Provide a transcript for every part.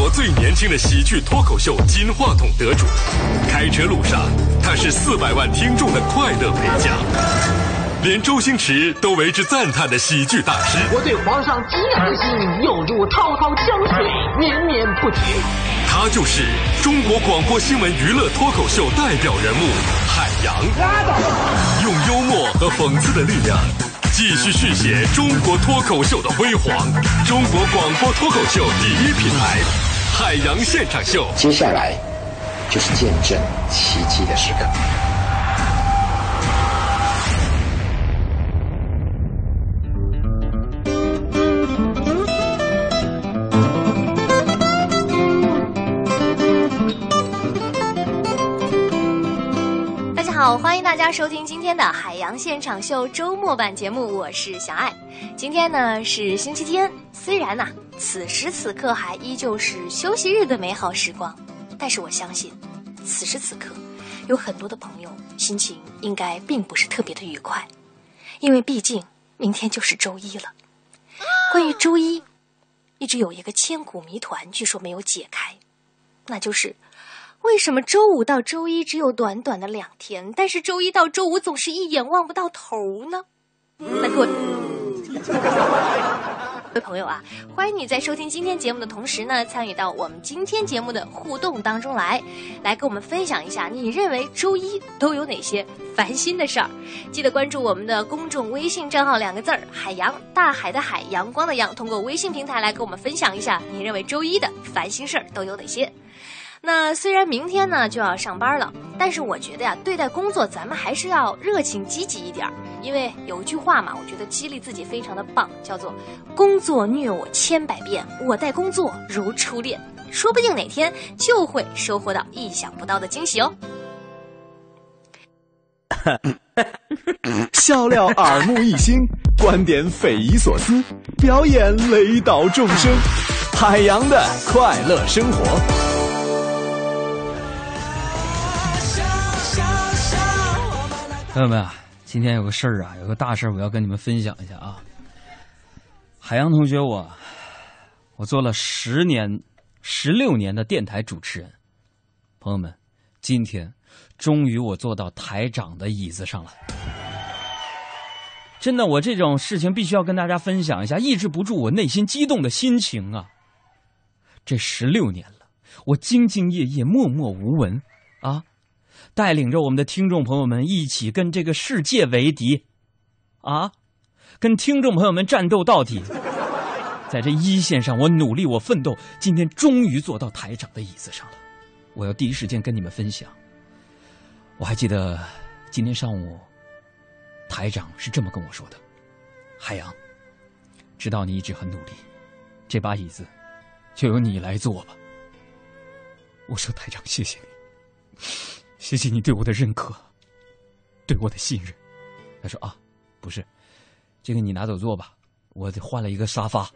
国最年轻的喜剧脱口秀金话筒得主。开车路上，他是四百万听众的快乐陪嫁。连周星驰都为之赞叹的喜剧大师。我对皇上敬仰的心，犹如滔滔江水，绵绵不绝。他就是中国广播新闻娱乐脱口秀代表人物海洋。用幽默和讽刺的力量，继续续写中国脱口秀的辉煌。中国广播脱口秀第一品牌，海洋现场秀。接下来就是见证奇迹的时刻。大家好，欢迎大家收听今天的海洋现场秀周末版节目，我是小爱。今天呢是星期天，虽然呐、此时此刻还依旧是休息日的美好时光，但是我相信，此时此刻有很多的朋友心情应该并不是特别的愉快，因为毕竟明天就是周一了。关于周一，一直有一个千古谜团，据说没有解开，那就是为什么周五到周一只有短短的两天，但是周一到周五总是一眼望不到头呢？那各位，各位朋友啊，欢迎你在收听今天节目的同时呢，参与到我们今天节目的互动当中来，来跟我们分享一下你认为周一都有哪些烦心的事儿。记得关注我们的公众微信账号两个字儿“海洋”，大海的海，阳光的阳。通过微信平台来跟我们分享一下你认为周一的烦心事儿都有哪些。那虽然明天呢就要上班了，但是我觉得呀，对待工作咱们还是要热情积极一点儿。因为有一句话嘛，我觉得激励自己非常的棒，叫做“工作虐我千百遍，我待工作如初恋”。说不定哪天就会收获到意想不到的惊喜哦。笑料耳目一新，观点匪夷所思，表演雷倒众生，海洋的快乐生活。朋友们啊，今天有个事儿啊，有个大事儿，我要跟你们分享一下啊。海洋同学我，我做了十年、十六年的电台主持人。朋友们，今天终于我坐到台长的椅子上了。真的，我这种事情必须要跟大家分享一下，抑制不住我内心激动的心情啊。这十六年了，我兢兢业业、默默无闻啊。带领着我们的听众朋友们一起跟这个世界为敌，啊，跟听众朋友们战斗到底。在这一线上，我努力，我奋斗，今天终于坐到台长的椅子上了。我要第一时间跟你们分享。我还记得今天上午，台长是这么跟我说的：“海洋，知道你一直很努力，这把椅子就由你来坐吧。”我说：“台长，谢谢你。”谢谢你对我的认可，对我的信任。他说啊，不是，这个你拿走坐吧，我换了一个沙发。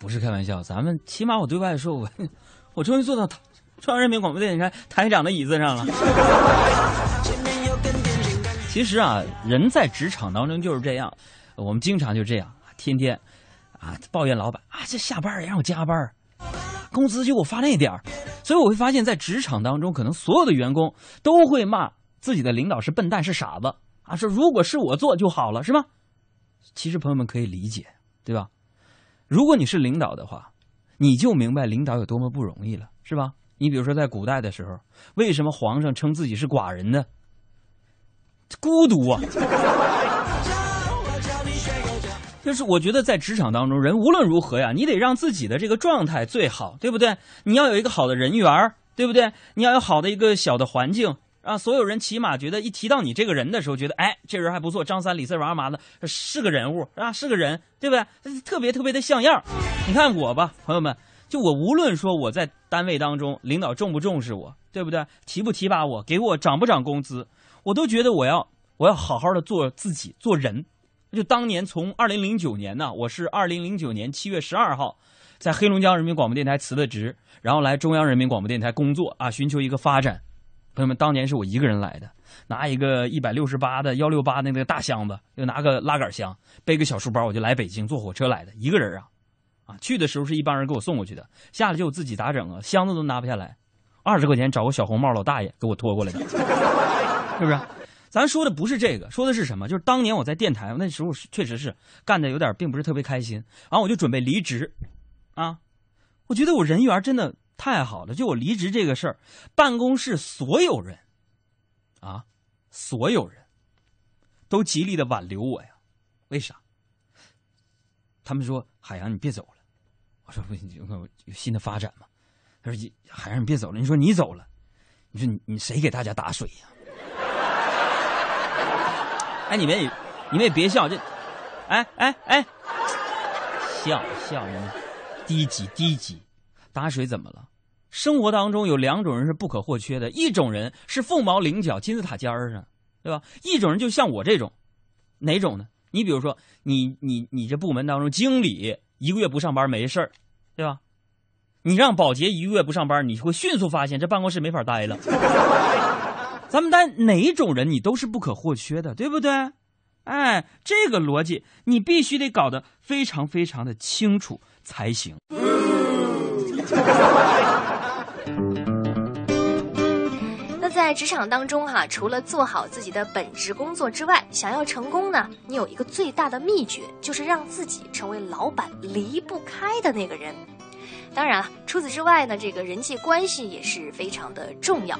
不是开玩笑，咱们起码我对外说，我 我终于坐到中央人民广播电台台长的椅子上了。其实啊，人在职场当中就是这样，我们经常就这样，天天啊抱怨老板啊，这下班也让我加班，工资就给我发那点儿。所以我会发现，在职场当中，可能所有的员工都会骂自己的领导是笨蛋是傻子啊，说如果是我做就好了，是吗？其实朋友们可以理解，对吧？如果你是领导的话，你就明白领导有多么不容易了，是吧？你比如说在古代的时候，为什么皇上称自己是寡人呢？孤独啊！就是我觉得在职场当中，人无论如何呀，你得让自己的这个状态最好，对不对？你要有一个好的人缘，对不对？你要有好的一个小的环境。让所有人起码觉得一提到你这个人的时候，觉得哎，这人还不错，张三李四王二麻子是个人物啊，是个人，对不对？特别特别的像样。你看我吧，朋友们，就我无论说我在单位当中，领导重不重视我，对不对？提不提拔我，给我涨不涨工资，我都觉得我要我要好好的做自己，做人。就当年从二零零九年呢，我是二零零九年七月十二号，在黑龙江人民广播电台辞的职，然后来中央人民广播电台工作啊，寻求一个发展。朋友们，当年是我一个人来的，拿一个一百六十八的幺六八的那个大箱子，又拿个拉杆箱，背个小书包，我就来北京坐火车来的，一个人啊，啊，去的时候是一帮人给我送过去的，下来就我自己咋整啊？箱子都拿不下来，二十块钱找个小红帽老大爷给我拖过来的，是不是？咱说的不是这个，说的是什么？就是当年我在电台那时候确实是干的有点，并不是特别开心。然后我就准备离职，啊，我觉得我人缘真的太好了。就我离职这个事儿，办公室所有人，啊，所有人都极力的挽留我呀。为啥？他们说海洋你别走了。我说不行，有有新的发展嘛。他说海洋你别走了。你说你走了，你说你你谁给大家打水呀？哎，你们也，你们也别笑，这，哎哎哎，笑笑你们，低级低级，打水怎么了？生活当中有两种人是不可或缺的，一种人是凤毛麟角金字塔尖儿上，对吧？一种人就像我这种，哪种呢？你比如说，你你你这部门当中经理一个月不上班没事儿，对吧？你让保洁一个月不上班，你会迅速发现这办公室没法待了。咱们单哪一种人你都是不可或缺的，对不对？哎，这个逻辑你必须得搞得非常非常的清楚才行。在职场当中哈，除了做好自己的本职工作之外，想要成功呢，你有一个最大的秘诀，就是让自己成为老板离不开的那个人。当然了，除此之外呢，这个人际关系也是非常的重要。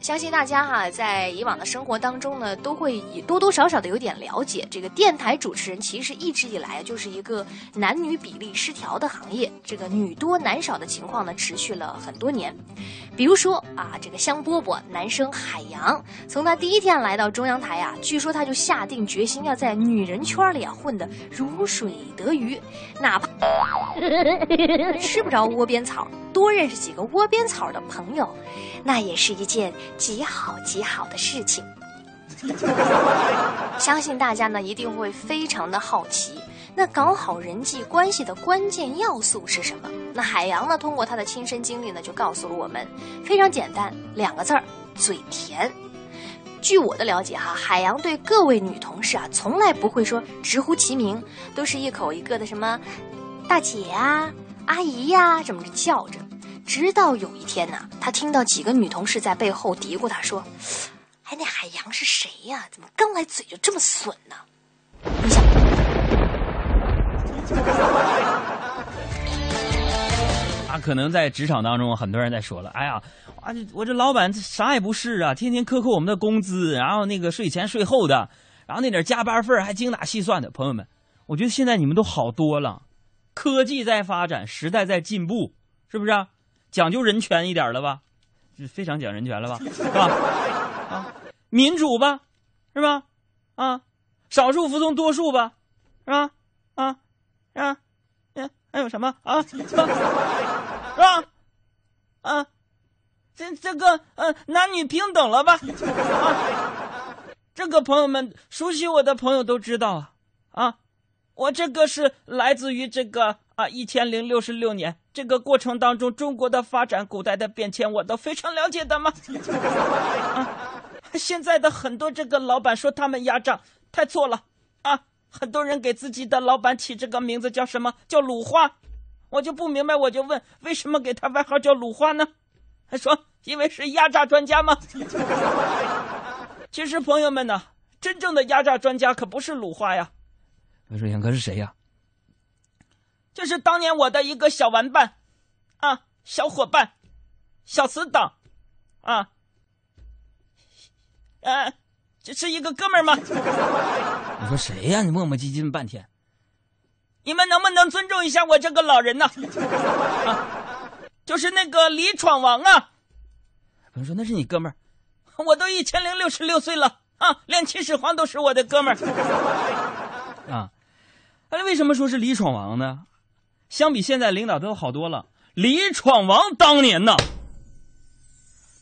相信大家哈，在以往的生活当中呢，都会以多多少少的有点了解。这个电台主持人其实一直以来就是一个男女比例失调的行业，这个女多男少的情况呢，持续了很多年。比如说啊，这个香饽饽男生海洋，从他第一天来到中央台啊，据说他就下定决心要在女人圈里啊混得如水得鱼，哪怕吃不着窝边草，多认识几个窝边草的朋友，那也是一件。极好极好的事情，相信大家呢一定会非常的好奇，那搞好人际关系的关键要素是什么？那海洋呢通过他的亲身经历呢就告诉了我们，非常简单，两个字儿，嘴甜。据我的了解哈，海洋对各位女同事啊从来不会说直呼其名，都是一口一个的什么大姐呀、阿姨呀这么着叫着。直到有一天呢，他听到几个女同事在背后嘀咕他说：“哎，那海洋是谁呀？怎么刚来嘴就这么损呢？”你想，啊，可能在职场当中，很多人在说了：“哎呀，啊，我这老板啥也不是啊，天天克扣我们的工资，然后那个税前税后的，然后那点加班费还精打细算的。”朋友们，我觉得现在你们都好多了，科技在发展，时代在进步，是不是？讲究人权一点了吧，就非常讲人权了吧，是吧？啊，民主吧，是吧？啊，少数服从多数吧，是吧？啊，啊，嗯，还有什么啊？是吧？啊，这这个呃，男女平等了吧？啊，这个朋友们熟悉我的朋友都知道啊，啊，我这个是来自于这个。啊，一千零六十六年这个过程当中，中国的发展、古代的变迁，我都非常了解的嘛。啊，现在的很多这个老板说他们压榨，太错了啊！很多人给自己的老板起这个名字叫什么叫鲁花，我就不明白，我就问，为什么给他外号叫鲁花呢？还说因为是压榨专家吗？其实朋友们呢，真正的压榨专家可不是鲁花呀。我说杨哥是谁呀？就是当年我的一个小玩伴，啊，小伙伴，小死党，啊，呃，这是一个哥们儿吗？你说谁呀？你磨磨唧唧半天，你们能不能尊重一下我这个老人呢？啊，就是那个李闯王啊。朋友说那是你哥们儿，我都一千零六十六岁了啊，连秦始皇都是我的哥们儿啊。那为什么说是李闯王呢？相比现在领导都好多了。李闯王当年呢，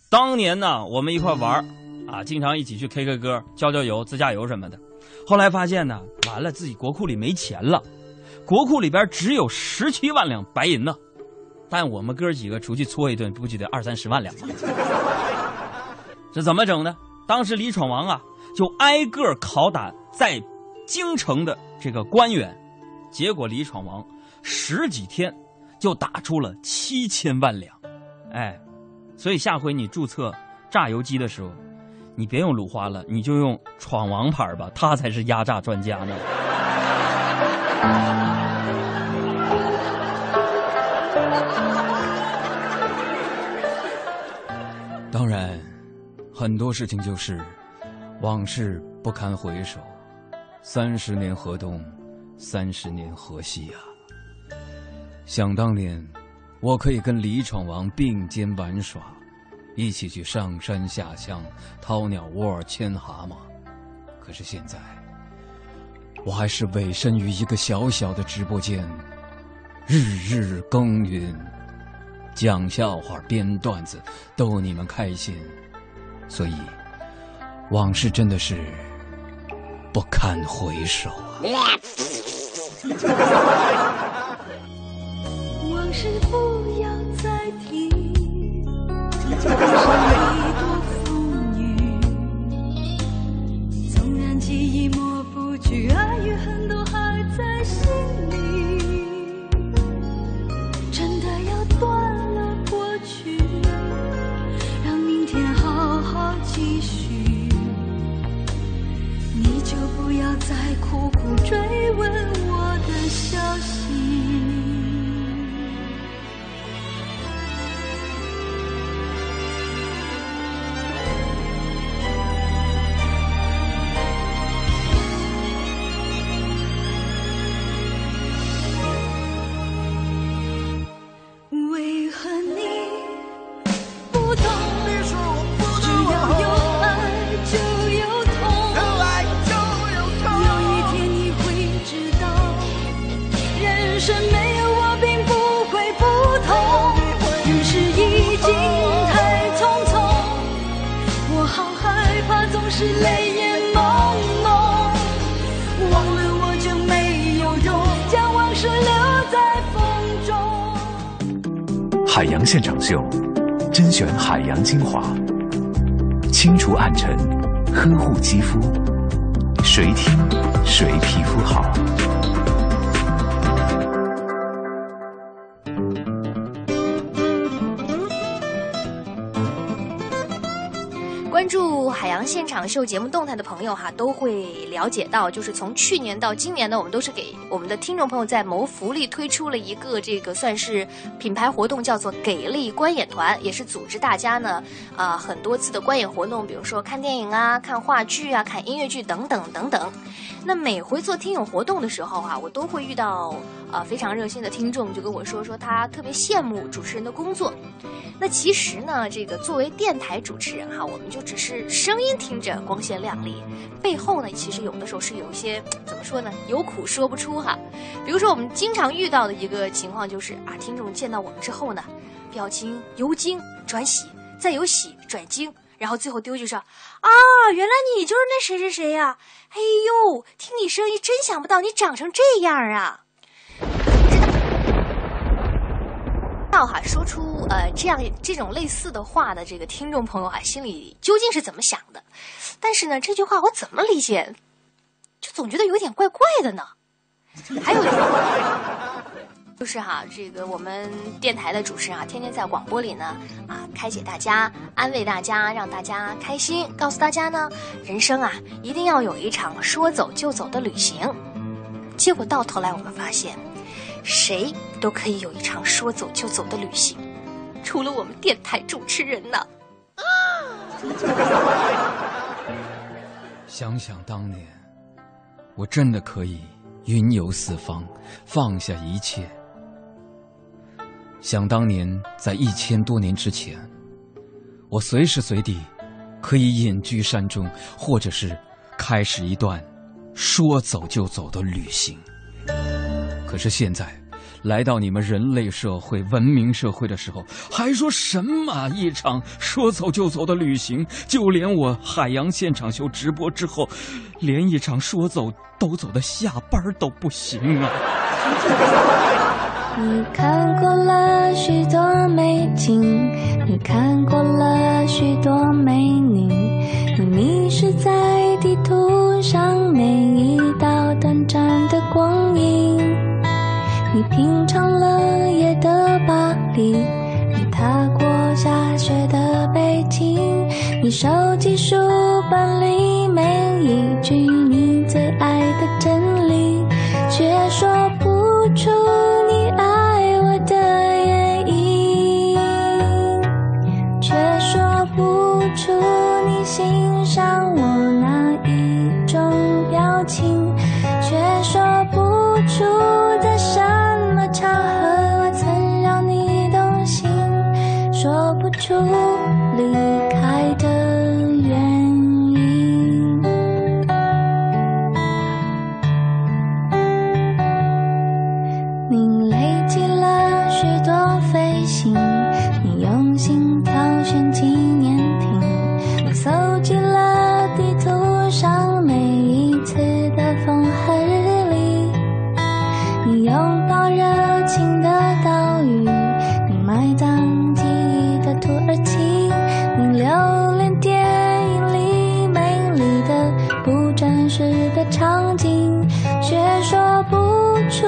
当年呢，我们一块玩啊，经常一起去 K K 歌、浇浇油、自驾游什么的。后来发现呢，完了自己国库里没钱了，国库里边只有十七万两白银呢。但我们哥几个出去搓一顿，不就得二三十万两吗？这怎么整呢？当时李闯王啊，就挨个拷打在京城的这个官员，结果李闯王十几天就打出了七千万两，哎，所以下回你注册榨油机的时候，你别用鲁花了，你就用闯王牌吧，他才是压榨专家呢。当然，很多事情就是往事不堪回首，三十年河东，三十年河西啊。想当年，我可以跟李闯王并肩玩耍，一起去上山下乡、掏鸟窝、牵蛤蟆。可是现在，我还是委身于一个小小的直播间，日日耕耘。讲笑话、编段子，逗你们开心，所以往事真的是不堪回首啊！往事不要再提，就像一朵风雨。纵然记忆抹不去，爱与恨都还在心里。真的要断了过去，让明天好好继续。你就不要再哭海洋现场秀，甄选海洋精华，清除暗沉，呵护肌肤，谁听谁皮肤好。现场秀节目动态的朋友哈，都会了解到，就是从去年到今年呢，我们都是给我们的听众朋友在谋福利，推出了一个这个算是品牌活动，叫做“给力观演团”，也是组织大家呢啊、很多次的观演活动，比如说看电影啊、看话剧啊、看音乐剧等等等等。那每回做听友活动的时候哈、我都会遇到呃非常热心的听众，就跟我说说他特别羡慕主持人的工作。那其实呢，这个作为电台主持人哈，我们就只是声音听着光鲜亮丽，背后呢，其实有的时候是有一些 怎么说呢，有苦说不出哈。比如说我们经常遇到的一个情况就是啊，听众见到我们之后呢，表情由惊转喜，再由喜转惊，然后最后丢句说啊，原来你就是那谁谁谁呀、哎呦，听你声音真想不到你长成这样啊！道哈，说出呃这样这种类似的话的这个听众朋友啊，心里究竟是怎么想的？但是呢，这句话我怎么理解，就总觉得有点怪怪的呢。还有一个就是哈，这个我们电台的主持人啊，天天在广播里呢啊，开解大家，安慰大家，让大家开心，告诉大家呢，人生啊一定要有一场说走就走的旅行。结果到头来我们发现，谁都可以有一场说走就走的旅行，除了我们电台主持人呢。想想当年，我真的可以云游四方，放下一切。想当年，在一千多年之前，我随时随地可以隐居山中，或者是开始一段说走就走的旅行。可是现在，来到你们人类社会、文明社会的时候，还说什么一场说走就走的旅行？就连我海洋现场秀直播之后，连一场说走都走的下班都不行啊！你看过了许多美景，你看过了许多美女，你迷失在地图上每一道短暂。品尝了夜的巴黎，你踏过下雪的北京，你收集书本里每一句你最爱的真场景，却说不出